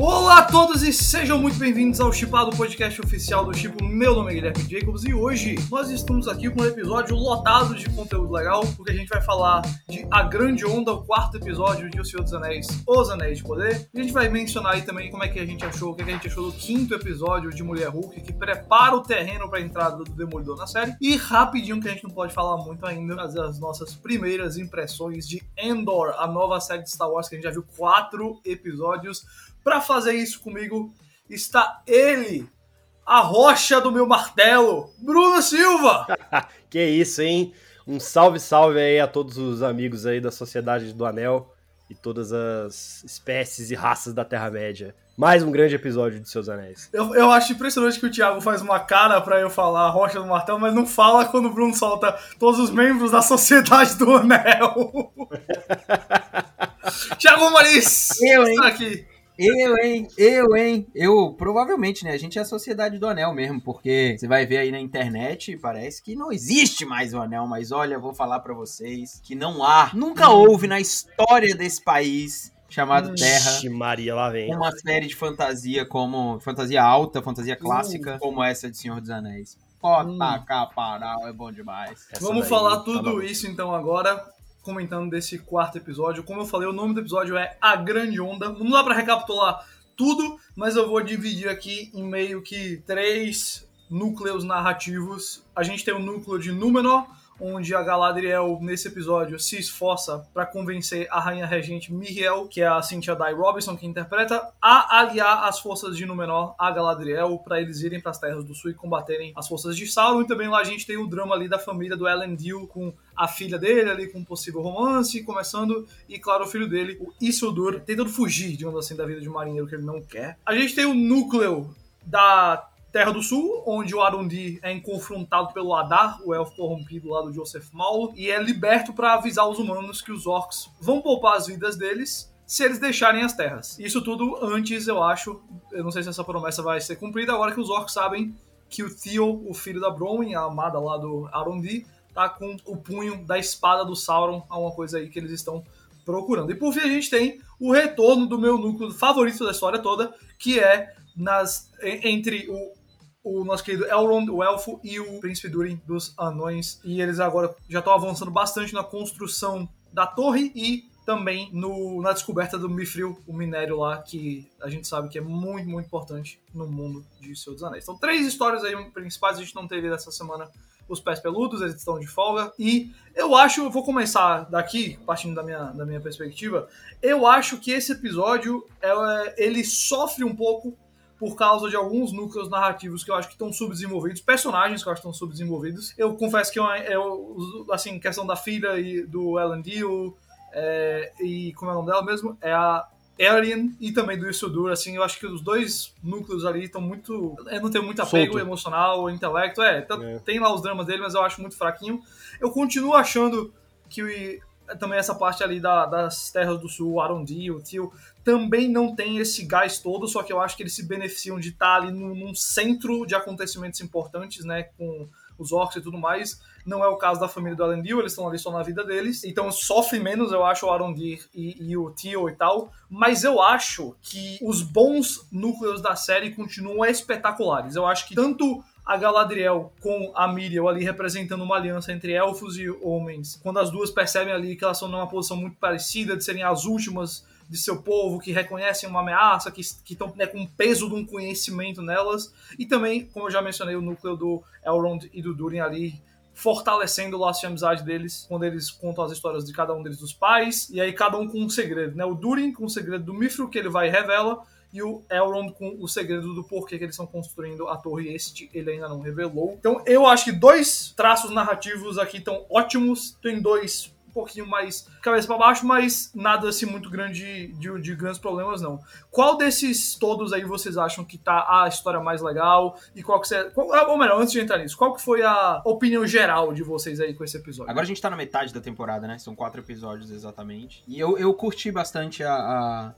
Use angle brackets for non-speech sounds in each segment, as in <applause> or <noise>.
Olá a todos e sejam muito bem-vindos ao Chipado Podcast oficial do Chipo. Meu nome é Guilherme Jacobs e hoje nós estamos aqui com um episódio lotado de conteúdo legal, porque a gente vai falar de A Grande Onda, o quarto episódio de O Senhor dos Anéis, Os Anéis de Poder. A gente vai mencionar aí também como é que a gente achou, o que, é que a gente achou do quinto episódio de Mulher Hulk, que prepara o terreno para a entrada do Demolidor na série. E rapidinho, que a gente não pode falar muito ainda, as nossas primeiras impressões de Endor, a nova série de Star Wars que a gente já viu quatro episódios. Para fazer isso comigo está ele, a rocha do meu martelo, Bruno Silva. <laughs> que isso, hein? Um salve, salve aí a todos os amigos aí da Sociedade do Anel e todas as espécies e raças da Terra-média. Mais um grande episódio de Seus Anéis. Eu, eu acho impressionante que o Thiago faz uma cara para eu falar Rocha do Martelo, mas não fala quando o Bruno solta todos os membros da Sociedade do Anel. <laughs> Thiago Maris, eu, hein? Está aqui. Eu, hein? Eu, hein? Eu, provavelmente, né? A gente é a sociedade do anel mesmo, porque você vai ver aí na internet, parece que não existe mais o anel, mas olha, vou falar para vocês que não há, nunca hum. houve na história desse país chamado Terra. Maria, lá vem. Uma série de fantasia como fantasia alta, fantasia clássica, uh. como essa de Senhor dos Anéis. Pode hum. tacar paral, é bom demais. Essa Vamos falar tá tudo tá isso então agora comentando desse quarto episódio. Como eu falei, o nome do episódio é A Grande Onda. Não dá para recapitular tudo, mas eu vou dividir aqui em meio que três núcleos narrativos. A gente tem o núcleo de Númenor, onde a Galadriel, nesse episódio, se esforça para convencer a rainha regente Miriel, que é a Cynthia Dye Robinson que interpreta, a aliar as forças de Númenor a Galadriel para eles irem para as Terras do Sul e combaterem as forças de Sauron. E também lá a gente tem o drama ali da família do Elendil com a filha dele ali com um possível romance começando e claro o filho dele, o Isildur, tentando fugir, digamos assim, da vida de um marinheiro que ele não quer. A gente tem o núcleo da Terra do Sul, onde o Arundi é confrontado pelo Adar, o elfo corrompido lá do Joseph Maulo, e é liberto para avisar os humanos que os orcs vão poupar as vidas deles se eles deixarem as terras. Isso tudo antes, eu acho, eu não sei se essa promessa vai ser cumprida, agora que os orcs sabem que o Theo, o filho da Bronwyn, a amada lá do Arundi, tá com o punho da espada do Sauron, alguma coisa aí que eles estão procurando. E por fim a gente tem o retorno do meu núcleo favorito da história toda, que é nas entre o o nosso querido Elrond, o elfo, e o príncipe Durin dos anões. E eles agora já estão avançando bastante na construção da torre e também no, na descoberta do Mithril, o minério lá, que a gente sabe que é muito, muito importante no mundo de Senhor dos Anéis. Então, três histórias aí principais, a gente não teve essa semana os pés peludos, eles estão de folga. E eu acho, eu vou começar daqui, partindo da minha, da minha perspectiva, eu acho que esse episódio, é, ele sofre um pouco por causa de alguns núcleos narrativos que eu acho que estão subdesenvolvidos, personagens que eu acho que estão subdesenvolvidos. Eu confesso que eu, eu assim, questão da filha e do Ellen Deal, é, e como é o nome dela mesmo? É a Alien e também do Isildur, assim, eu acho que os dois núcleos ali estão muito. Eu não tenho muito apego Solto. emocional, intelecto, é, tá, é, tem lá os dramas dele, mas eu acho muito fraquinho. Eu continuo achando que também essa parte ali da, das terras do sul, Arondi, o Tio, também não tem esse gás todo, só que eu acho que eles se beneficiam de estar ali num, num centro de acontecimentos importantes, né, com os orcs e tudo mais. Não é o caso da família do Elendil, eles estão ali só na vida deles. Então sofre menos, eu acho, o Arondir e, e, o Tio e tal. Mas eu acho que os bons núcleos da série continuam espetaculares. Eu acho que tanto a Galadriel com a Miriel ali representando uma aliança entre elfos e homens, quando as duas percebem ali que elas estão numa posição muito parecida, de serem as últimas de seu povo, que reconhecem uma ameaça, que estão né, com o peso de um conhecimento nelas, e também, como eu já mencionei, o núcleo do Elrond e do Durin ali, fortalecendo o laço de amizade deles, quando eles contam as histórias de cada um deles dos pais, e aí cada um com um segredo, né? O Durin com o segredo do Mithril, que ele vai e revela, e o Elrond com o segredo do porquê que eles estão construindo a torre. Este ele ainda não revelou. Então eu acho que dois traços narrativos aqui estão ótimos. Tem dois um pouquinho mais cabeça para baixo, mas nada assim muito grande de, de, grandes problemas não. Qual desses todos aí vocês acham que tá a história mais legal e qual que você, qual, ou melhor, antes de entrar nisso, qual que foi a opinião geral de vocês aí com esse episódio? Agora a gente tá na metade da temporada, né? São quatro episódios exatamente. E eu, eu curti bastante a, a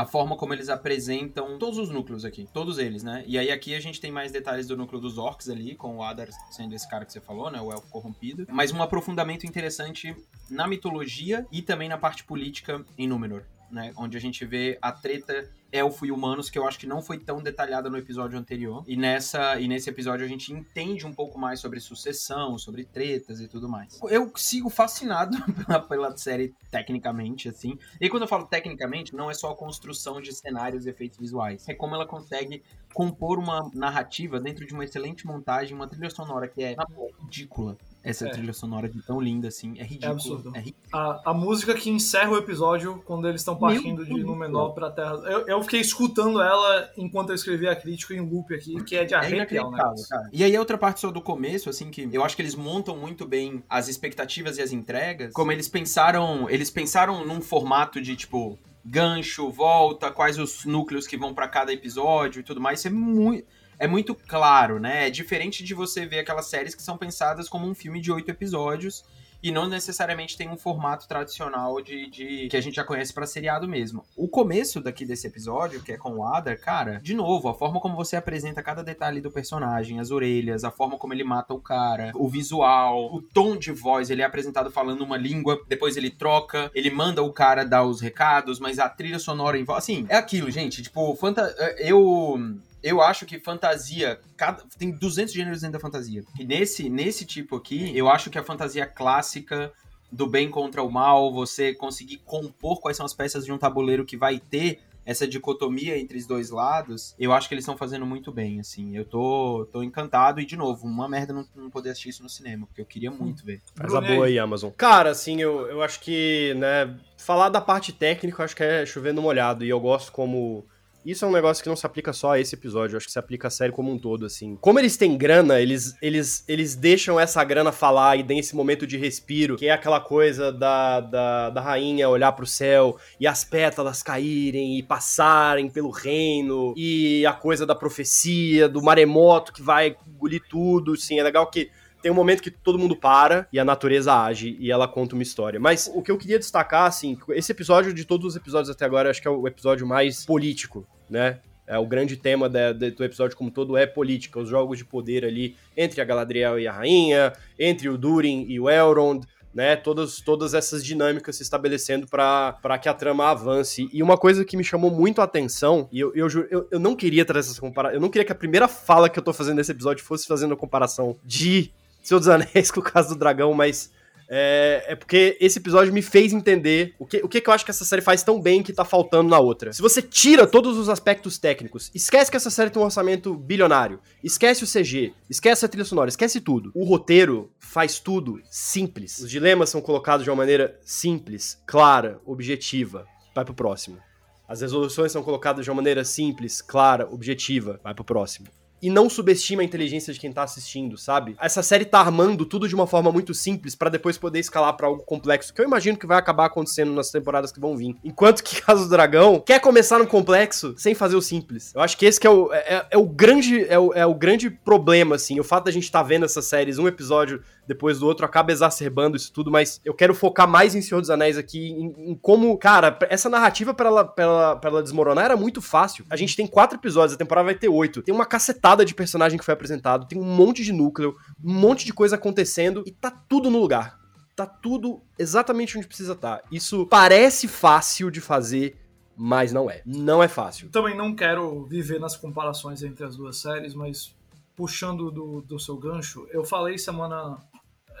a forma como eles apresentam todos os núcleos aqui, todos eles, né? E aí aqui a gente tem mais detalhes do núcleo dos orcs ali, com o Adar sendo esse cara que você falou, né? O elfo corrompido. Mas um aprofundamento interessante na mitologia e também na parte política em Númenor. Né? Onde a gente vê a treta elfo e humanos que eu acho que não foi tão detalhada no episódio anterior. E nessa e nesse episódio a gente entende um pouco mais sobre sucessão, sobre tretas e tudo mais. Eu sigo fascinado <laughs> pela, pela série tecnicamente assim. E quando eu falo tecnicamente, não é só a construção de cenários e efeitos visuais, é como ela consegue compor uma narrativa dentro de uma excelente montagem, uma trilha sonora que é ridícula essa é. trilha sonora de tão linda assim. É ridículo. É absurdo. É ridículo. A, a, música que encerra o episódio quando eles estão partindo Meu de Númenor pra Terra. Eu, eu fiquei escutando ela enquanto eu escrevia a crítica em loop aqui, que é de é arrepiar, né? Cara. E aí a outra parte só do começo, assim, que eu acho que eles montam muito bem as expectativas e as entregas. Como eles pensaram. Eles pensaram num formato de tipo. Gancho, volta, quais os núcleos que vão para cada episódio e tudo mais. Isso é muito é muito claro, né? É diferente de você ver aquelas séries que são pensadas como um filme de oito episódios e não necessariamente tem um formato tradicional de, de que a gente já conhece para seriado mesmo. O começo daqui desse episódio, que é com o Adar, cara, de novo, a forma como você apresenta cada detalhe do personagem, as orelhas, a forma como ele mata o cara, o visual, o tom de voz, ele é apresentado falando uma língua, depois ele troca, ele manda o cara dar os recados, mas a trilha sonora envolve, assim, é aquilo, gente, tipo, fanta eu eu acho que fantasia, cada, tem 200 gêneros dentro da fantasia. E nesse, nesse tipo aqui, eu acho que a fantasia clássica do bem contra o mal, você conseguir compor quais são as peças de um tabuleiro que vai ter essa dicotomia entre os dois lados, eu acho que eles estão fazendo muito bem, assim. Eu tô, tô encantado e, de novo, uma merda não, não poder assistir isso no cinema, porque eu queria muito ver. Faz a boa aí, Amazon. Cara, assim, eu, eu acho que, né, falar da parte técnica, eu acho que é chover no molhado, e eu gosto como isso é um negócio que não se aplica só a esse episódio, acho que se aplica a série como um todo, assim. Como eles têm grana, eles, eles, eles deixam essa grana falar e tem esse momento de respiro, que é aquela coisa da, da, da rainha olhar pro céu e as pétalas caírem e passarem pelo reino, e a coisa da profecia, do maremoto que vai engolir tudo, assim. É legal que tem um momento que todo mundo para e a natureza age e ela conta uma história. Mas o que eu queria destacar, assim, esse episódio de todos os episódios até agora, acho que é o episódio mais político, né? É, o grande tema do episódio como todo é política, os jogos de poder ali entre a Galadriel e a rainha, entre o Durin e o Elrond, né? Todas, todas essas dinâmicas se estabelecendo para que a trama avance. E uma coisa que me chamou muito a atenção, e eu, eu, eu, eu não queria trazer essa comparação, eu não queria que a primeira fala que eu tô fazendo nesse episódio fosse fazendo a comparação de Senhor dos Anéis <laughs> com o caso do dragão, mas é, é, porque esse episódio me fez entender o que, o que, que eu acho que essa série faz tão bem que tá faltando na outra. Se você tira todos os aspectos técnicos, esquece que essa série tem um orçamento bilionário, esquece o CG, esquece a trilha sonora, esquece tudo. O roteiro faz tudo simples. Os dilemas são colocados de uma maneira simples, clara, objetiva. Vai pro próximo. As resoluções são colocadas de uma maneira simples, clara, objetiva. Vai pro próximo e não subestima a inteligência de quem tá assistindo, sabe? Essa série tá armando tudo de uma forma muito simples para depois poder escalar para algo complexo, que eu imagino que vai acabar acontecendo nas temporadas que vão vir. Enquanto que <laughs> Caso do Dragão quer começar no complexo sem fazer o simples. Eu acho que esse que é o, é, é o grande é o, é o grande problema, assim, o fato da gente estar tá vendo essas séries um episódio depois do outro acaba exacerbando isso tudo, mas eu quero focar mais em Senhor dos Anéis aqui, em, em como, cara, essa narrativa para ela, pra ela, pra ela desmoronar era muito fácil. A gente tem quatro episódios, a temporada vai ter oito. Tem uma cacetada de personagem que foi apresentado, tem um monte de núcleo, um monte de coisa acontecendo e tá tudo no lugar. Tá tudo exatamente onde precisa estar. Tá. Isso parece fácil de fazer, mas não é. Não é fácil. Também não quero viver nas comparações entre as duas séries, mas puxando do, do seu gancho, eu falei semana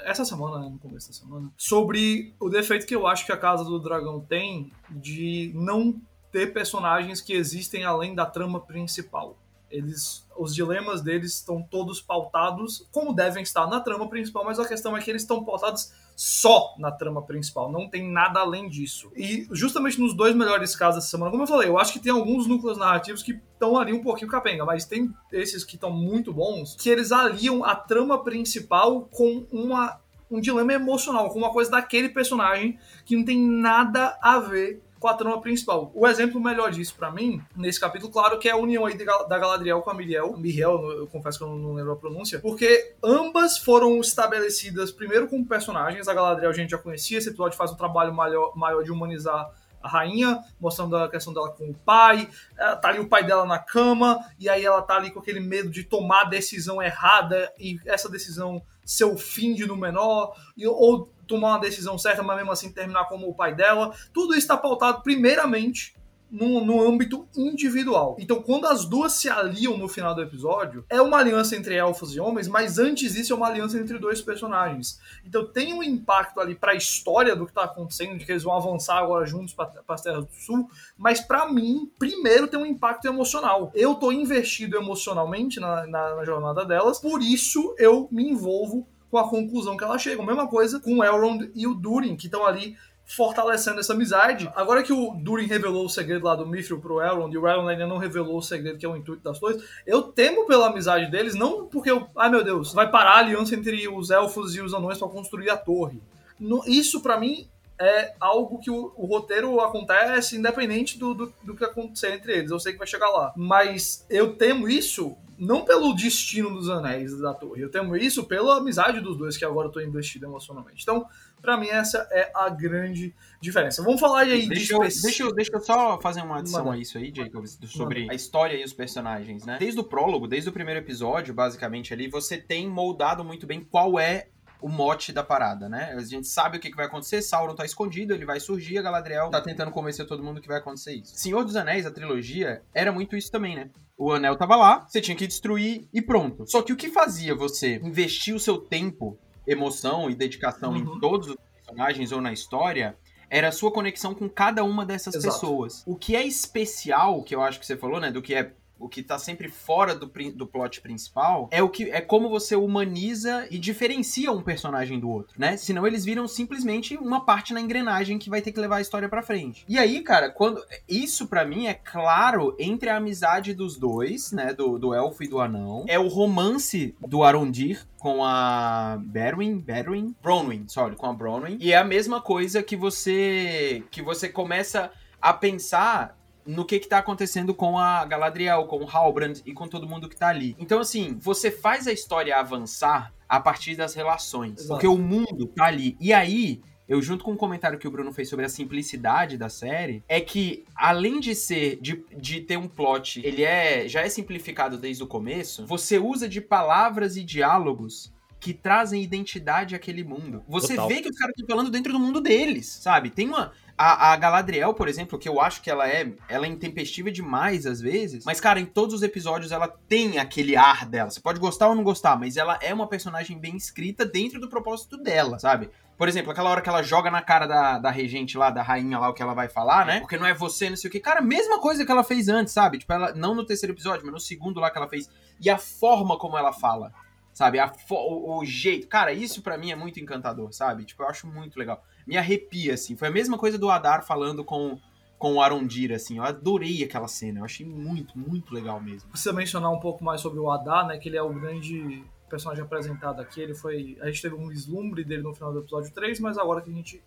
essa semana, né, no começo da semana, sobre o defeito que eu acho que a Casa do Dragão tem de não ter personagens que existem além da trama principal. Eles, os dilemas deles estão todos pautados como devem estar na trama principal, mas a questão é que eles estão pautados só na trama principal, não tem nada além disso. E justamente nos dois melhores casos dessa semana, como eu falei, eu acho que tem alguns núcleos narrativos que estão ali um pouquinho capenga, mas tem esses que estão muito bons, que eles aliam a trama principal com uma um dilema emocional, com uma coisa daquele personagem que não tem nada a ver com a trama principal. O exemplo melhor disso para mim, nesse capítulo, claro, que é a união aí da Galadriel com a Miriel. Miriel, eu confesso que eu não lembro a pronúncia, porque ambas foram estabelecidas primeiro como personagens. A Galadriel a gente já conhecia, esse episódio faz um trabalho maior, maior de humanizar a rainha, mostrando a questão dela com o pai, tá ali o pai dela na cama, e aí ela tá ali com aquele medo de tomar a decisão errada e essa decisão ser o fim de Númenor, e, ou tomar uma decisão certa, mas mesmo assim terminar como o pai dela. Tudo isso está pautado primeiramente no, no âmbito individual. Então, quando as duas se aliam no final do episódio, é uma aliança entre elfos e homens, mas antes disso é uma aliança entre dois personagens. Então, tem um impacto ali para a história do que tá acontecendo, de que eles vão avançar agora juntos para as Terras do Sul, mas para mim, primeiro tem um impacto emocional. Eu tô investido emocionalmente na, na, na jornada delas, por isso eu me envolvo com a conclusão que ela chega. Mesma coisa com o Elrond e o Durin, que estão ali fortalecendo essa amizade. Agora que o Durin revelou o segredo lá do Mithril pro Elrond e o Elrond ainda não revelou o segredo que é o intuito das coisas, eu temo pela amizade deles, não porque eu, ai meu Deus, vai parar a aliança entre os elfos e os anões para construir a torre. isso para mim é algo que o, o roteiro acontece independente do, do, do, que acontecer entre eles. Eu sei que vai chegar lá. Mas eu temo isso não pelo destino dos anéis da torre. Eu temo isso pela amizade dos dois, que agora eu tô investido emocionalmente. Então, para mim, essa é a grande diferença. Vamos falar aí deixa de. Eu, deixa, eu, deixa eu só fazer uma adição Manda. a isso aí, Jacobs, sobre Manda. a história e os personagens, né? Desde o prólogo, desde o primeiro episódio, basicamente ali, você tem moldado muito bem qual é o mote da parada, né? A gente sabe o que, vai acontecer, Sauron tá escondido, ele vai surgir, a Galadriel tá tentando convencer todo mundo que vai acontecer isso. Senhor dos Anéis, a trilogia, era muito isso também, né? O anel tava lá, você tinha que destruir e pronto. Só que o que fazia você investir o seu tempo, emoção e dedicação uhum. em todos os personagens ou na história era a sua conexão com cada uma dessas Exato. pessoas. O que é especial, que eu acho que você falou, né, do que é o que tá sempre fora do, do plot principal, é o que é como você humaniza e diferencia um personagem do outro, né? Senão eles viram simplesmente uma parte na engrenagem que vai ter que levar a história para frente. E aí, cara, quando isso para mim é claro entre a amizade dos dois, né, do, do elfo e do anão, é o romance do Arondir com a Berwin, Berwin, Bronwyn, sorry, com a Bronwyn, e é a mesma coisa que você que você começa a pensar no que que tá acontecendo com a Galadriel, com o Halbrand e com todo mundo que tá ali. Então, assim, você faz a história avançar a partir das relações. Exato. Porque o mundo tá ali. E aí, eu junto com o um comentário que o Bruno fez sobre a simplicidade da série, é que além de ser de, de ter um plot, ele é já é simplificado desde o começo, você usa de palavras e diálogos que trazem identidade àquele mundo. Você Total. vê que os caras estão falando dentro do mundo deles, sabe? Tem uma a, a, Galadriel, por exemplo, que eu acho que ela é, ela é intempestiva demais às vezes, mas cara, em todos os episódios ela tem aquele ar dela. Você pode gostar ou não gostar, mas ela é uma personagem bem escrita dentro do propósito dela, sabe? Por exemplo, aquela hora que ela joga na cara da, da regente lá, da rainha lá, o que ela vai falar, né? Porque não é você, não sei o que. Cara, mesma coisa que ela fez antes, sabe? Tipo, ela, não no terceiro episódio, mas no segundo lá que ela fez. E a forma como ela fala, sabe? A, o, o jeito. Cara, isso para mim é muito encantador, sabe? Tipo, eu acho muito legal me arrepia, assim. Foi a mesma coisa do Adar falando com, com o Arondir, assim. Eu adorei aquela cena. Eu achei muito, muito legal mesmo. Precisa mencionar um pouco mais sobre o Adar, né? Que ele é o grande personagem apresentado aqui. Ele foi. A gente teve um vislumbre dele no final do episódio 3, mas agora que a gente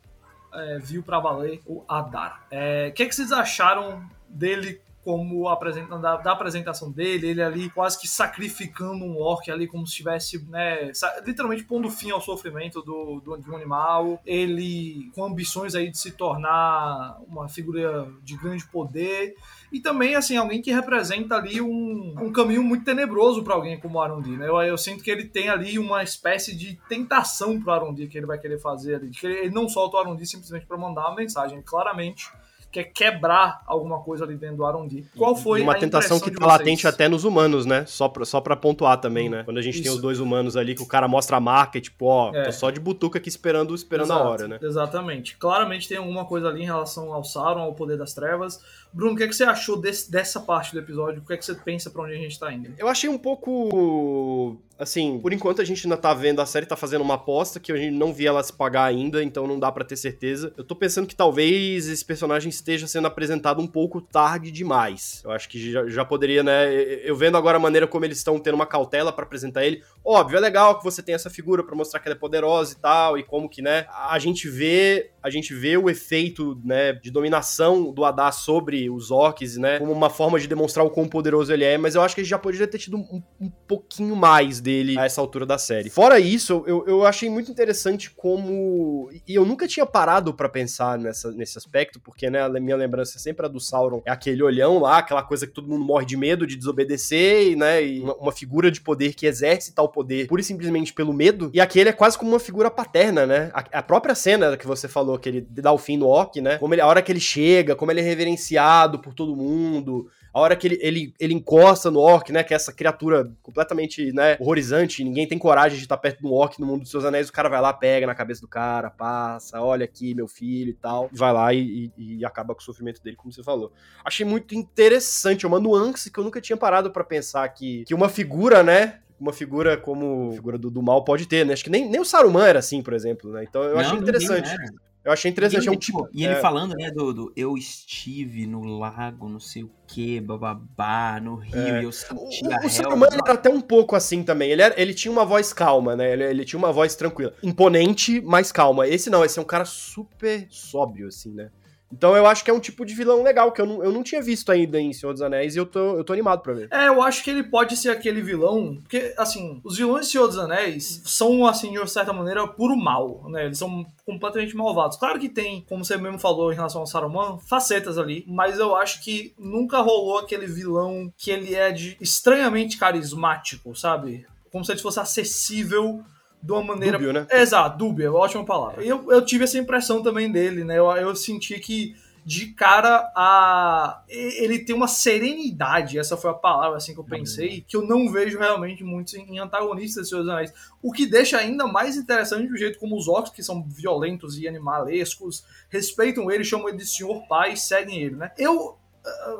é, viu para valer o Adar. É, o é, que, é que vocês acharam dele como apresenta, da, da, apresentação dele, ele ali quase que sacrificando um orc ali como se estivesse, né, literalmente pondo fim ao sofrimento do, do, de um animal, ele com ambições aí de se tornar uma figura de grande poder, e também, assim, alguém que representa ali um, um caminho muito tenebroso para alguém como Arundi, né? Eu, eu, sinto que ele tem ali uma espécie de tentação pro Arundi que ele vai querer fazer ali, ele, ele não solta o Arundi simplesmente para mandar uma mensagem, claramente quer quebrar alguma coisa ali dentro do Arondi. Qual foi uma a tentação que tá latente até nos humanos, né? Só pra, só pra pontuar também, né? Quando a gente Isso. tem os dois humanos ali, que o cara mostra a marca e tipo, ó, é. tô só de butuca aqui esperando, esperando Exato, a hora, né? Exatamente. Claramente tem alguma coisa ali em relação ao Sauron, ao poder das trevas. Bruno, o que, é que você achou desse, dessa parte do episódio? O que é que você pensa para onde a gente tá indo? Eu achei um pouco. Assim, por enquanto a gente ainda tá vendo, a série tá fazendo uma aposta que a gente não vi ela se pagar ainda, então não dá para ter certeza. Eu tô pensando que talvez esse personagem esteja sendo apresentado um pouco tarde demais. Eu acho que já, já poderia, né? Eu vendo agora a maneira como eles estão tendo uma cautela para apresentar ele. Óbvio, é legal que você tenha essa figura para mostrar que ela é poderosa e tal, e como que, né? A gente vê, a gente vê o efeito, né, de dominação do Adá sobre os orcs, né? Como uma forma de demonstrar o quão poderoso ele é, mas eu acho que a gente já poderia ter tido um, um pouquinho mais dele a essa altura da série. Fora isso, eu, eu achei muito interessante como. E eu nunca tinha parado para pensar nessa, nesse aspecto, porque, né, minha lembrança sempre a do Sauron é aquele olhão lá, aquela coisa que todo mundo morre de medo de desobedecer, né? E uma, uma figura de poder que exerce tal poder pura e simplesmente pelo medo. E aquele é quase como uma figura paterna, né? A, a própria cena que você falou, que ele dá o fim no orc, né? Como ele, a hora que ele chega, como ele é reverenciado por todo mundo a hora que ele, ele, ele encosta no orc, né? Que é essa criatura completamente, né, horrorizante, ninguém tem coragem de estar perto do orc no mundo dos seus anéis, o cara vai lá, pega na cabeça do cara, passa, olha aqui, meu filho e tal, vai lá e, e, e acaba com o sofrimento dele, como você falou. Achei muito interessante, é uma nuance que eu nunca tinha parado para pensar que, que uma figura, né, uma figura como a figura do, do, mal pode ter, né? Acho que nem, nem o Saruman era assim, por exemplo, né? Então eu Não, achei interessante. Eu achei interessante. É um tipo, e ele é... falando, né, do, do, eu estive no lago, não sei o que, bababá, no rio, é. e eu senti o, O Saruman era até um pouco assim também. Ele, era, ele tinha uma voz calma, né? Ele, ele tinha uma voz tranquila. Imponente, mas calma. Esse não, esse é um cara super sóbrio, assim, né? Então eu acho que é um tipo de vilão legal, que eu não, eu não tinha visto ainda em Senhor dos Anéis e eu tô, eu tô animado pra ver. É, eu acho que ele pode ser aquele vilão, porque, assim, os vilões de Senhor dos Anéis são, assim, de certa maneira, puro mal, né? Eles são completamente malvados. Claro que tem, como você mesmo falou em relação ao Saruman, facetas ali, mas eu acho que nunca rolou aquele vilão que ele é de estranhamente carismático, sabe? Como se ele fosse acessível de uma maneira. Dúbio, né? Exato, dúbio, é uma ótima palavra. Eu, eu tive essa impressão também dele, né? Eu, eu senti que de cara a ele tem uma serenidade, essa foi a palavra assim que eu pensei, que eu não vejo realmente muitos em antagonistas de Seus Anéis. O que deixa ainda mais interessante o jeito como os orcs, que são violentos e animalescos, respeitam ele, chamam ele de senhor pai e seguem ele, né? Eu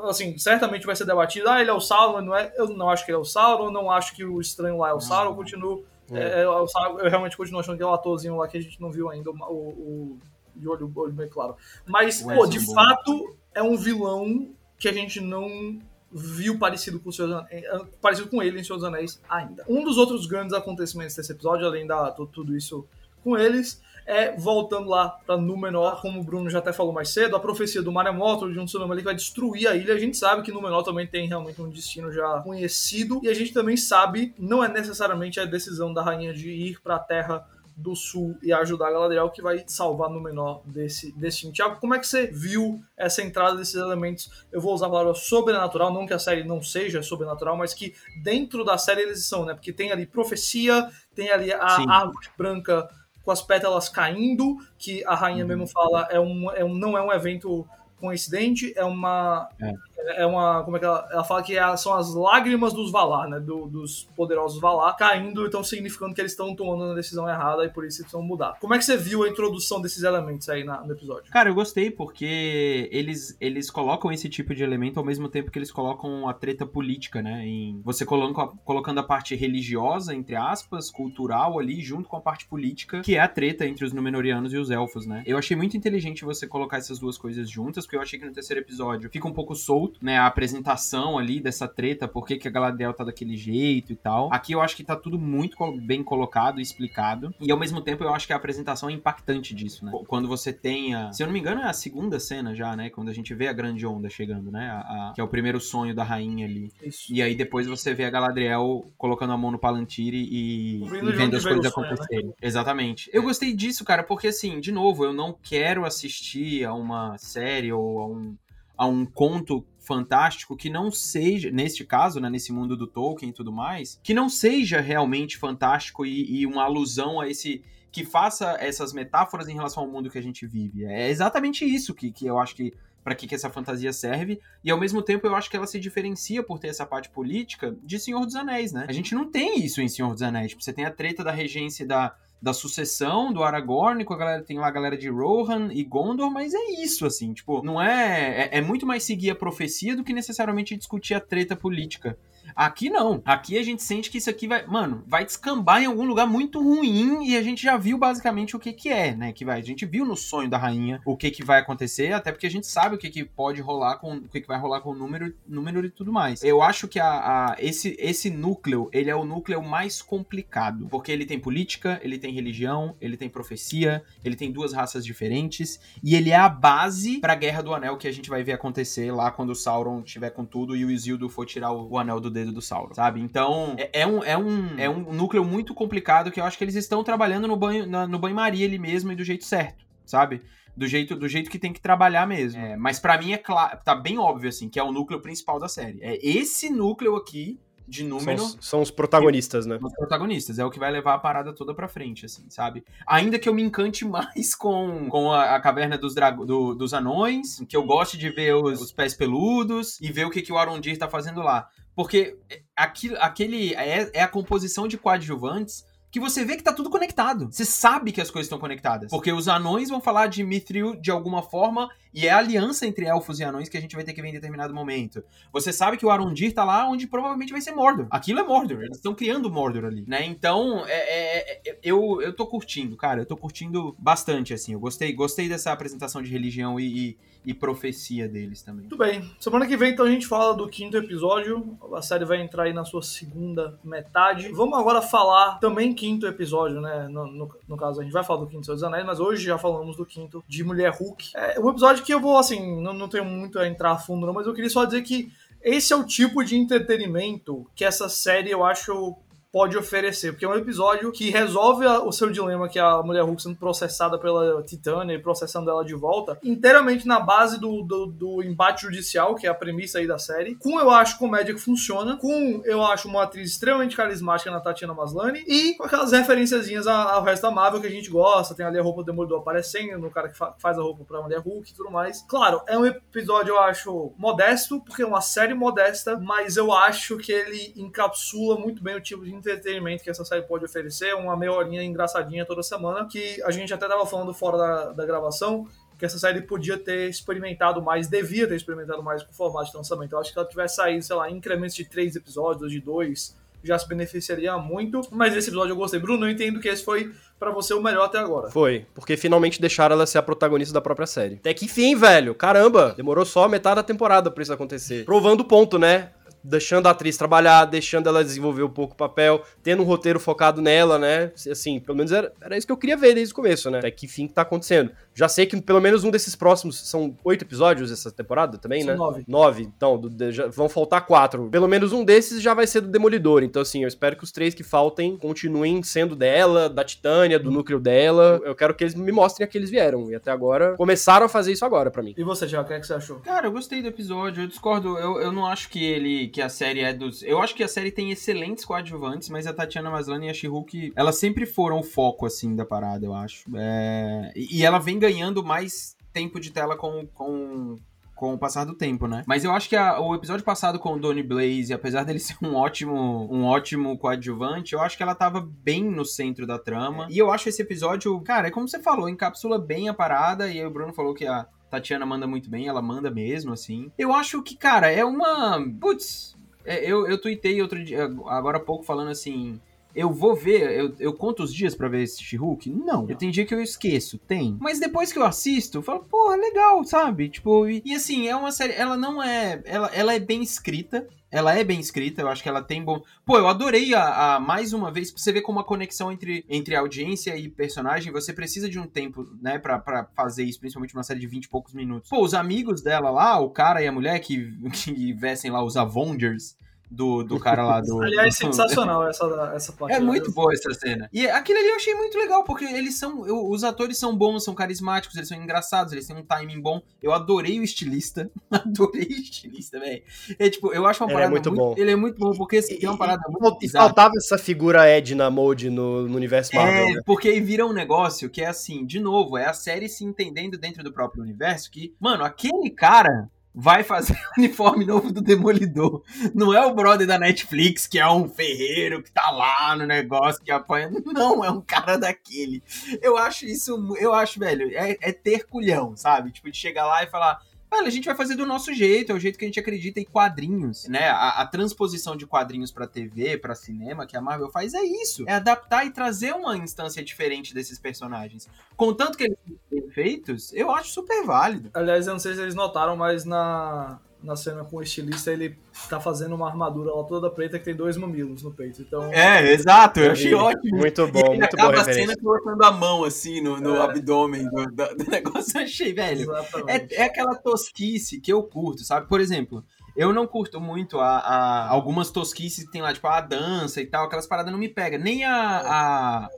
assim, certamente vai ser debatido, ah, ele é o Sauron, não é? Eu não acho que ele é o Sauron, não acho que o estranho lá é o Sauron, eu continuo é. É, eu, eu, realmente continuo achando que é o atorzinho lá que a gente não viu ainda, o, o, de olho, olho bem claro. Mas, pô, de fato, é um vilão que a gente não viu parecido com, Senhor é, parecido com ele em Senhor dos Anéis ainda. Um dos outros grandes acontecimentos desse episódio, além da tudo isso com eles, é, voltando lá para Númenor, como o Bruno já até falou mais cedo, a profecia do Maremoto, de um tsunami ali que vai destruir a ilha. A gente sabe que Númenor também tem realmente um destino já conhecido, e a gente também sabe, não é necessariamente a decisão da rainha de ir para a Terra do Sul e ajudar a Galadriel que vai salvar no menor desse destino. Tiago, como é que você viu essa entrada desses elementos? Eu vou usar a palavra sobrenatural, não que a série não seja sobrenatural, mas que dentro da série eles são, né? Porque tem ali profecia, tem ali a Sim. árvore branca com as pétalas caindo, que a rainha uhum. mesmo fala é um, é um, não é um evento coincidente, é uma. É é uma. Como é que ela, ela fala que é, são as lágrimas dos Valar, né? Do, dos poderosos Valar caindo, então significando que eles estão tomando uma decisão errada e por isso precisam mudar. Como é que você viu a introdução desses elementos aí na, no episódio? Cara, eu gostei porque eles, eles colocam esse tipo de elemento ao mesmo tempo que eles colocam a treta política, né? Em, você coloca, colocando a parte religiosa, entre aspas, cultural ali, junto com a parte política, que é a treta entre os Númenóreanos e os Elfos, né? Eu achei muito inteligente você colocar essas duas coisas juntas, porque eu achei que no terceiro episódio fica um pouco solto né, a apresentação ali dessa treta, por que, que a Galadriel tá daquele jeito e tal. Aqui eu acho que tá tudo muito bem colocado e explicado. E ao mesmo tempo eu acho que a apresentação é impactante disso, né? Quando você tem a... Se eu não me engano é a segunda cena já, né? Quando a gente vê a grande onda chegando, né? A, a... que é o primeiro sonho da rainha ali. Isso. E aí depois você vê a Galadriel colocando a mão no Palantir e, e vendo as coisas né? acontecerem. Né? Exatamente. Eu gostei disso, cara, porque assim, de novo, eu não quero assistir a uma série ou a um, a um conto fantástico que não seja, neste caso, né, nesse mundo do Tolkien e tudo mais, que não seja realmente fantástico e, e uma alusão a esse que faça essas metáforas em relação ao mundo que a gente vive. É exatamente isso que, que eu acho que para que, que essa fantasia serve, e ao mesmo tempo eu acho que ela se diferencia por ter essa parte política de Senhor dos Anéis, né? A gente não tem isso em Senhor dos Anéis. Tipo, você tem a treta da regência da, da sucessão do Aragorn, com a galera, tem lá a galera de Rohan e Gondor, mas é isso, assim, tipo, não é, é, é muito mais seguir a profecia do que necessariamente discutir a treta política. Aqui não. Aqui a gente sente que isso aqui vai, mano, vai descambar em algum lugar muito ruim e a gente já viu basicamente o que que é, né? Que vai, a gente viu no sonho da rainha o que que vai acontecer, até porque a gente sabe o que que pode rolar com o que que vai rolar com o número, número e tudo mais. Eu acho que a, a esse esse núcleo, ele é o núcleo mais complicado, porque ele tem política, ele tem religião, ele tem profecia, ele tem duas raças diferentes e ele é a base para a Guerra do Anel que a gente vai ver acontecer lá quando o Sauron tiver com tudo e o Isildur for tirar o, o anel do dedo do Sauron, sabe? Então, é, é, um, é, um, é um núcleo muito complicado que eu acho que eles estão trabalhando no banho, na, no banho-maria ali mesmo e do jeito certo, sabe? do jeito, do jeito que tem que trabalhar mesmo. É, mas para mim é claro, tá bem óbvio assim, que é o núcleo principal da série. É esse núcleo aqui de número. São, são, os protagonistas, né? Os protagonistas. É o que vai levar a parada toda pra frente, assim, sabe? Ainda que eu me encante <laughs> mais com, com a, a caverna dos, drago, do, dos anões, que eu goste de ver os, os, pés peludos e ver o que, que o Arondir tá fazendo lá. Porque aquilo, aquele é, é a composição de coadjuvantes que você vê que tá tudo conectado. Você sabe que as coisas estão conectadas. Porque os anões vão falar de Mithril de alguma forma e é a aliança entre elfos e anões que a gente vai ter que ver em determinado momento. Você sabe que o Arondir tá lá onde provavelmente vai ser Mordor. Aquilo é Mordor. Eles estão criando Mordor ali, né? Então, é, é, é, eu, eu tô curtindo, cara. Eu tô curtindo bastante, assim. Eu gostei, gostei dessa apresentação de religião e, e e profecia deles também. Muito bem. Semana que vem, então, a gente fala do quinto episódio. A série vai entrar aí na sua segunda metade. Vamos agora falar também quinto episódio, né? No, no, no caso, a gente vai falar do quinto Senhor dos Anéis, mas hoje já falamos do quinto de Mulher Hulk. É um episódio que eu vou, assim, não, não tenho muito a entrar a fundo, não, mas eu queria só dizer que esse é o tipo de entretenimento que essa série eu acho pode oferecer, porque é um episódio que resolve a, o seu dilema, que é a mulher Hulk sendo processada pela Titânia e processando ela de volta, inteiramente na base do, do, do, embate judicial, que é a premissa aí da série, com, eu acho, comédia que funciona, com, eu acho, uma atriz extremamente carismática na Tatiana Maslany, e com aquelas referenciazinhas ao resto da Marvel que a gente gosta, tem ali a roupa do Demolidor aparecendo, no cara que fa faz a roupa pra mulher Hulk e tudo mais. Claro, é um episódio, eu acho, modesto, porque é uma série modesta, mas eu acho que ele encapsula muito bem o tipo de entretenimento que essa série pode oferecer, uma meia horinha engraçadinha toda semana, que a gente até tava falando fora da, da gravação, que essa série podia ter experimentado mais, devia ter experimentado mais com o formato de lançamento. Eu acho que ela tivesse saído, sei lá, em incrementos de três episódios, de dois, já se beneficiaria muito. Mas esse episódio eu gostei. Bruno, eu entendo que esse foi para você o melhor até agora. Foi, porque finalmente deixaram ela ser a protagonista da própria série. Até que fim, velho. Caramba, demorou só metade da temporada pra isso acontecer. Provando o ponto, né? Deixando a atriz trabalhar, deixando ela desenvolver um pouco o papel, tendo um roteiro focado nela, né? Assim, pelo menos era, era isso que eu queria ver desde o começo, né? Até que fim que tá acontecendo. Já sei que pelo menos um desses próximos, são oito episódios essa temporada também, são né? Nove. Nove, então, do, já, vão faltar quatro. Pelo menos um desses já vai ser do Demolidor, então assim, eu espero que os três que faltem continuem sendo dela, da Titânia, do núcleo dela. Eu quero que eles me mostrem a que eles vieram, e até agora, começaram a fazer isso agora para mim. E você, Thiago, o que, é que você achou? Cara, eu gostei do episódio, eu discordo, eu, eu não acho que ele, que a série é dos... Eu acho que a série tem excelentes coadjuvantes, mas a Tatiana Maslany e a She-Hulk, elas sempre foram o foco, assim, da parada, eu acho. É... E ela vem ganhando mais tempo de tela com, com, com o passar do tempo, né? Mas eu acho que a, o episódio passado com o Donnie Blaze, apesar dele <laughs> ser um ótimo, um ótimo coadjuvante, eu acho que ela tava bem no centro da trama. E eu acho esse episódio, cara, é como você falou, encapsula bem a parada, e aí o Bruno falou que a Tatiana manda muito bem, ela manda mesmo, assim. Eu acho que, cara, é uma. Putz, é, eu, eu tuitei outro dia, agora há pouco, falando assim. Eu vou ver, eu, eu conto os dias para ver esse She-Hulk? Não. Eu tem dia que eu esqueço, tem. Mas depois que eu assisto, eu falo, porra, legal, sabe? Tipo, e, e, assim, é uma série, ela não é. Ela, ela é bem escrita. Ela é bem escrita, eu acho que ela tem bom. Pô, eu adorei a, a, mais uma vez, pra você ver como a conexão entre, entre audiência e personagem, você precisa de um tempo, né, pra, pra fazer isso, principalmente uma série de 20 e poucos minutos. Pô, os amigos dela lá, o cara e a mulher que, <laughs> que vestem lá os Avengers, do, do cara lá do. <laughs> Aliás, sensacional essa, essa parte. É muito boa essa cena. E aquilo ali eu achei muito legal, porque eles são. Eu, os atores são bons, são carismáticos, eles são engraçados, eles têm um timing bom. Eu adorei o estilista. <laughs> adorei o estilista, velho. É tipo, eu acho uma ele parada. É muito, muito, bom. Ele é muito bom, porque assim, tem uma parada e, muito. E faltava essa figura Edna Mode no, no universo Marvel. É, né? porque aí vira um negócio que é assim, de novo, é a série se entendendo dentro do próprio universo que, mano, aquele cara vai fazer <laughs> o uniforme novo do Demolidor. Não é o brother da Netflix, que é um ferreiro que tá lá no negócio, que apanha. Não, é um cara daquele. Eu acho isso, eu acho, velho, é, é ter culhão, sabe? Tipo, de chegar lá e falar. Olha, a gente vai fazer do nosso jeito, é o jeito que a gente acredita em quadrinhos, né? A, a transposição de quadrinhos para TV, para cinema, que a Marvel faz, é isso. É adaptar e trazer uma instância diferente desses personagens. Contanto que eles são feitos, eu acho super válido. Aliás, eu não sei se eles notaram, mas na, na cena com o estilista, ele tá fazendo uma armadura lá toda preta que tem dois mamilos no peito. Então. É, exato, eu achei ótimo. Muito bom, e muito acaba bom. a cena colocando a mão assim no, no é. abdômen do, do, negócio. Eu achei, velho. É, é aquela tosquice que eu curto, sabe? Por exemplo, eu não curto muito a, a- algumas tosquices que tem lá, tipo a dança e tal, aquelas paradas não me pegam. Nem a,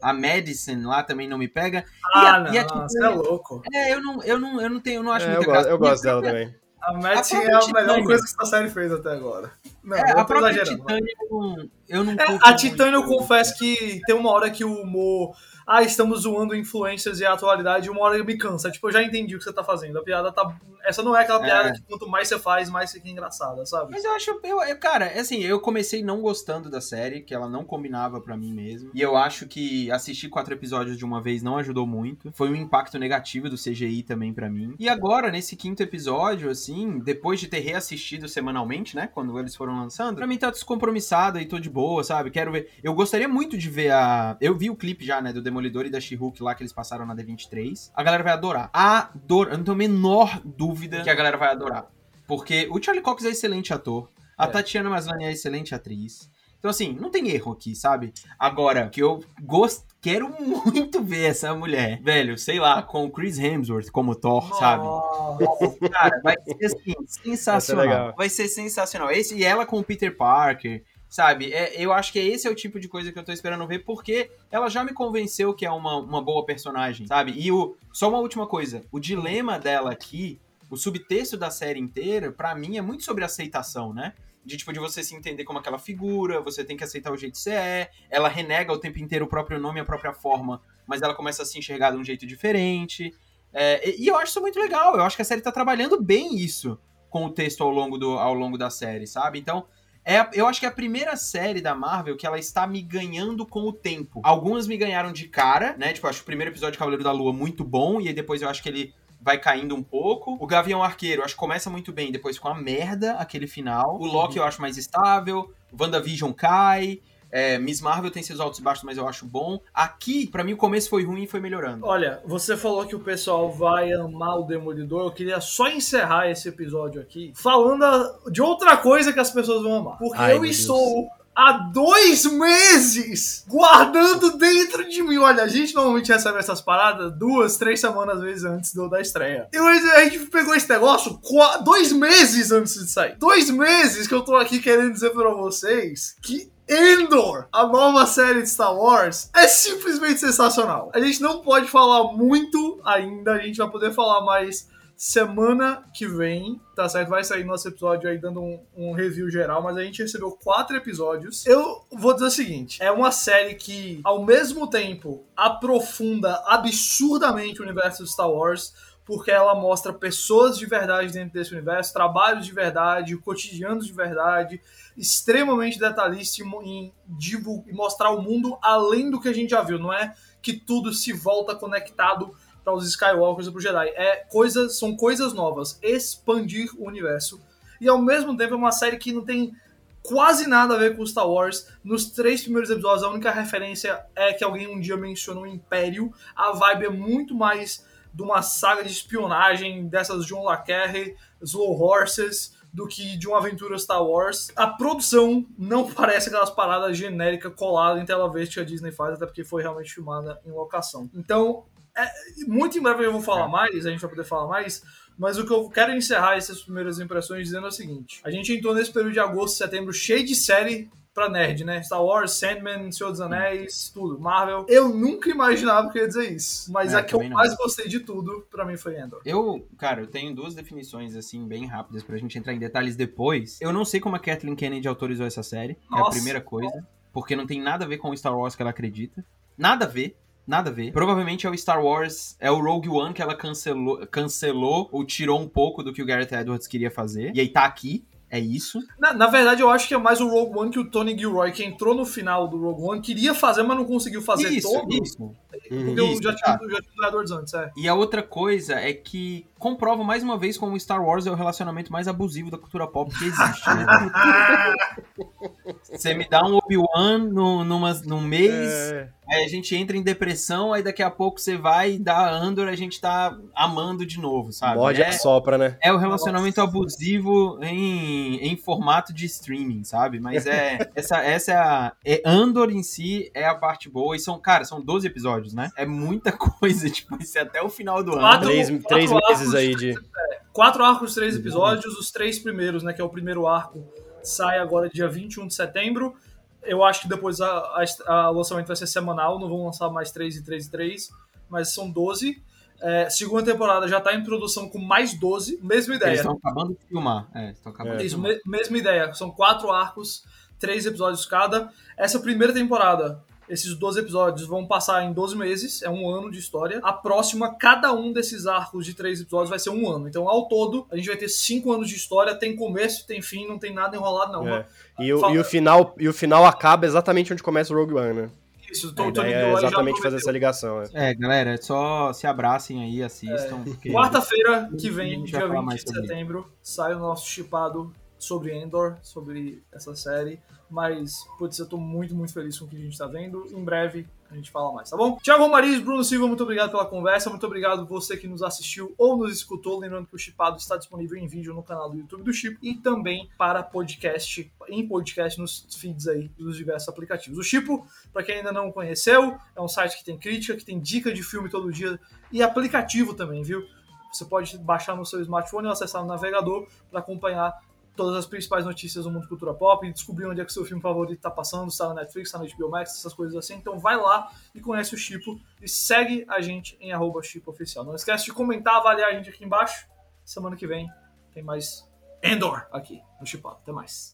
a, a Medicine lá também não me pega. Ah, e a- e a não, Titânia- você é louco. É, eu não, eu não, eu não tenho, eu não acho É, eu, gosto, graça. eu gosto E dela própria- também. A Madison própria é a melhor Titânia. coisa que essa série fez até agora. Não, É, eu a própria exagerando. Titânia eu não, eu não É, a. Titânia, eu confesso que tem uma hora que o humor. Ah, estamos zoando influencers e a atualidade, uma hora me cansa. Tipo, eu já entendi o que você tá fazendo. A piada tá. Essa não é aquela piada É. que quanto mais você faz, mais fica engraçada, sabe? Mas eu acho, eu, eu- cara, assim, eu comecei não gostando da série, que ela não combinava pra mim mesmo. E eu acho que assistir quatro episódios de uma vez não ajudou muito. Foi um impacto negativo do CGI também pra mim. E agora, nesse quinto episódio, assim, depois de ter reassistido semanalmente, né, quando eles foram lançando, pra mim tá descompromissado e tô de boa, sabe? Quero ver. Eu gostaria muito de ver a. Eu vi o clipe já, né, do Demolidor e da She-Hulk lá que eles passaram na D23. A galera vai adorar. Ador... Eu não tenho a menor dúvida que a galera vai adorar. Porque o Charlie Cox é excelente ator. A É. Tatiana Maslany é excelente atriz. Então, assim, não tem erro aqui, sabe? Agora, que eu gost... quero muito ver essa mulher, velho, sei lá, com o Chris Hemsworth como Thor, sabe? Nossa. Cara, vai ser assim, <laughs> sensacional. legal. Vai ser sensacional. Esse, e ela com o Peter Parker, sabe? É, eu acho que esse é o tipo de coisa que eu tô esperando ver, porque ela já me convenceu que é uma, uma boa personagem, sabe? E o, só uma última coisa: o dilema dela aqui, o subtexto da série inteira, pra mim, é muito sobre aceitação, né? De tipo, de você se entender como aquela figura, você tem que aceitar o jeito que você é. Ela renega o tempo inteiro o próprio nome e a própria forma, mas ela começa a se enxergar de um jeito diferente. É, e, e eu acho isso muito legal. Eu acho que a série tá trabalhando bem isso com o texto ao longo, do, ao longo da série, sabe? Então, é, eu acho que é a primeira série da Marvel que ela está me ganhando com o tempo. Algumas me ganharam de cara, né? Tipo, acho o primeiro episódio de Cavaleiro da Lua muito bom, e aí depois eu acho que ele vai caindo um pouco. O Gavião Arqueiro, acho que começa muito bem, depois com a merda aquele final. O Loki eu acho mais estável. WandaVision cai. É, Miss Marvel tem seus altos e baixos, mas eu acho bom. Aqui, pra mim, o começo foi ruim e foi melhorando. Olha, você falou que o pessoal vai amar o Demolidor. Eu queria só encerrar esse episódio aqui falando de outra coisa que as pessoas vão amar. Porque Ai, eu estou há dois meses guardando dentro de mim. Olha, a gente normalmente recebe essas paradas duas, três semanas vezes antes do, da estreia. E hoje a gente pegou esse negócio dois meses antes de sair. Dois meses que eu tô aqui querendo dizer pra vocês que Endor, a nova série de Star Wars, é simplesmente sensacional. A gente não pode falar muito ainda, a gente vai poder falar mais semana que vem, tá certo? Vai sair nosso episódio aí dando um, um review geral, mas a gente recebeu quatro episódios. Eu vou dizer o seguinte: é uma série que, ao mesmo tempo, aprofunda absurdamente o universo de Star Wars. Porque ela mostra pessoas de verdade dentro desse universo, trabalhos de verdade, cotidianos de verdade, extremamente detalhista em, mostrar o mundo além do que a gente já viu. Não é que tudo se volta conectado para os Skywalkers e para Jedi. É coisas, são coisas novas, expandir o universo. E ao mesmo tempo é uma série que não tem quase nada a ver com Star Wars. Nos três primeiros episódios, a única referência é que alguém um dia mencionou o Império. A vibe é muito mais de uma saga de espionagem dessas John Le Slow Horses, do que de uma aventura Star Wars. A produção não <laughs> parece aquelas paradas genéricas coladas em tela verde que a Disney faz, até porque foi realmente filmada em locação. Então, é, muito em breve eu vou falar mais, a gente vai poder falar mais, mas o que eu quero encerrar essas primeiras impressões dizendo é o seguinte: a gente entrou nesse período de agosto, setembro cheio de série pra nerd, né? Star Wars, Sandman, Senhor dos Anéis, tudo, Marvel. Eu nunca imaginava que eu ia dizer isso, mas É, a que eu não. mais gostei de tudo, pra mim, foi Endor. Eu, cara, eu tenho duas definições, assim, bem rápidas pra gente entrar em detalhes depois. Eu não sei como a Kathleen Kennedy autorizou essa série, é a Nossa. primeira coisa. Porque não tem nada a ver com o Star Wars que ela acredita. Nada a ver. Nada a ver. Provavelmente é o Star Wars, é o Rogue One que ela cancelou, cancelou ou tirou um pouco do que o Gareth Edwards queria fazer. E aí tá aqui. É isso. Na, na verdade, eu acho que é mais o Rogue One que o Tony Gilroy, que entrou no final do Rogue One, queria fazer, mas não conseguiu fazer isso, todo. isso. Porque eu Isso, já tinha, tá. eu já tinha Edwards antes, é. E a outra coisa é que comprova mais uma vez como o Star Wars é o relacionamento mais abusivo da cultura pop que existe, né? <laughs> Você me dá um Obi-Wan no, num mês, É, aí a gente entra em depressão, aí daqui a pouco você vai e dá Andor, a gente tá amando de novo, sabe? morde é, a sopra, né? é o relacionamento abusivo em, em formato de streaming, sabe? Mas é <laughs> essa, essa é a. É, Andor em si é a parte boa. E são, cara, são 12 episódios, né? É muita <laughs> coisa, tipo, isso é até o final do ano. Quatro- Três, três quatro meses. Aí de. quatro arcos, três episódios. Os três primeiros, né, que é o primeiro arco, sai agora dia 21 de setembro. Eu acho que depois a, a, a lançamento vai ser semanal, não vão lançar mais três e três e três, mas são 12. É, segunda temporada já está em produção com mais 12, mesma ideia. Eles estão acabando de filmar. É, estão acabando É, Isso, me- mesma ideia. São quatro arcos, três episódios cada. Essa primeira temporada, esses 12 episódios vão passar em 12 meses, é um ano de história. A próxima, cada um desses arcos de três episódios vai ser um ano. Então, ao todo, a gente vai ter cinco anos de história. Tem começo, tem fim, não tem nada enrolado, não. É. E, o, e, o final, e o final acaba exatamente onde começa o Rogue One, né? Isso, tô, tô é exatamente fazer essa ligação. É. É, galera, só se abracem aí, assistam. porque- Quarta-feira que vem, dia falar 20 mais de setembro, sai o nosso chipado sobre Endor, sobre essa série. Mas, putz, eu tô muito, muito feliz com o que a gente tá vendo. Em breve a gente fala mais, tá bom? Tiago Romariz, Bruno Silva, muito obrigado pela conversa. Muito obrigado você que nos assistiu ou nos escutou. Lembrando que o chipado está disponível em vídeo no canal do YouTube do Chip e também para podcast, em podcast nos feeds aí dos diversos aplicativos. O Chipo, para quem ainda não conheceu, é um site que tem crítica, que tem dica de filme todo dia e aplicativo também, viu? Você pode baixar no seu smartphone ou acessar no navegador para acompanhar todas as principais notícias do mundo cultura pop e descobrir onde é que seu filme favorito está passando, está na Netflix, está na HBO Max, essas coisas assim. Então vai lá e conhece o Chipo e segue a gente em arroba Oficial. Não esquece de comentar, avaliar a gente aqui embaixo. Semana que vem tem mais Endor aqui no Chipado. Até mais.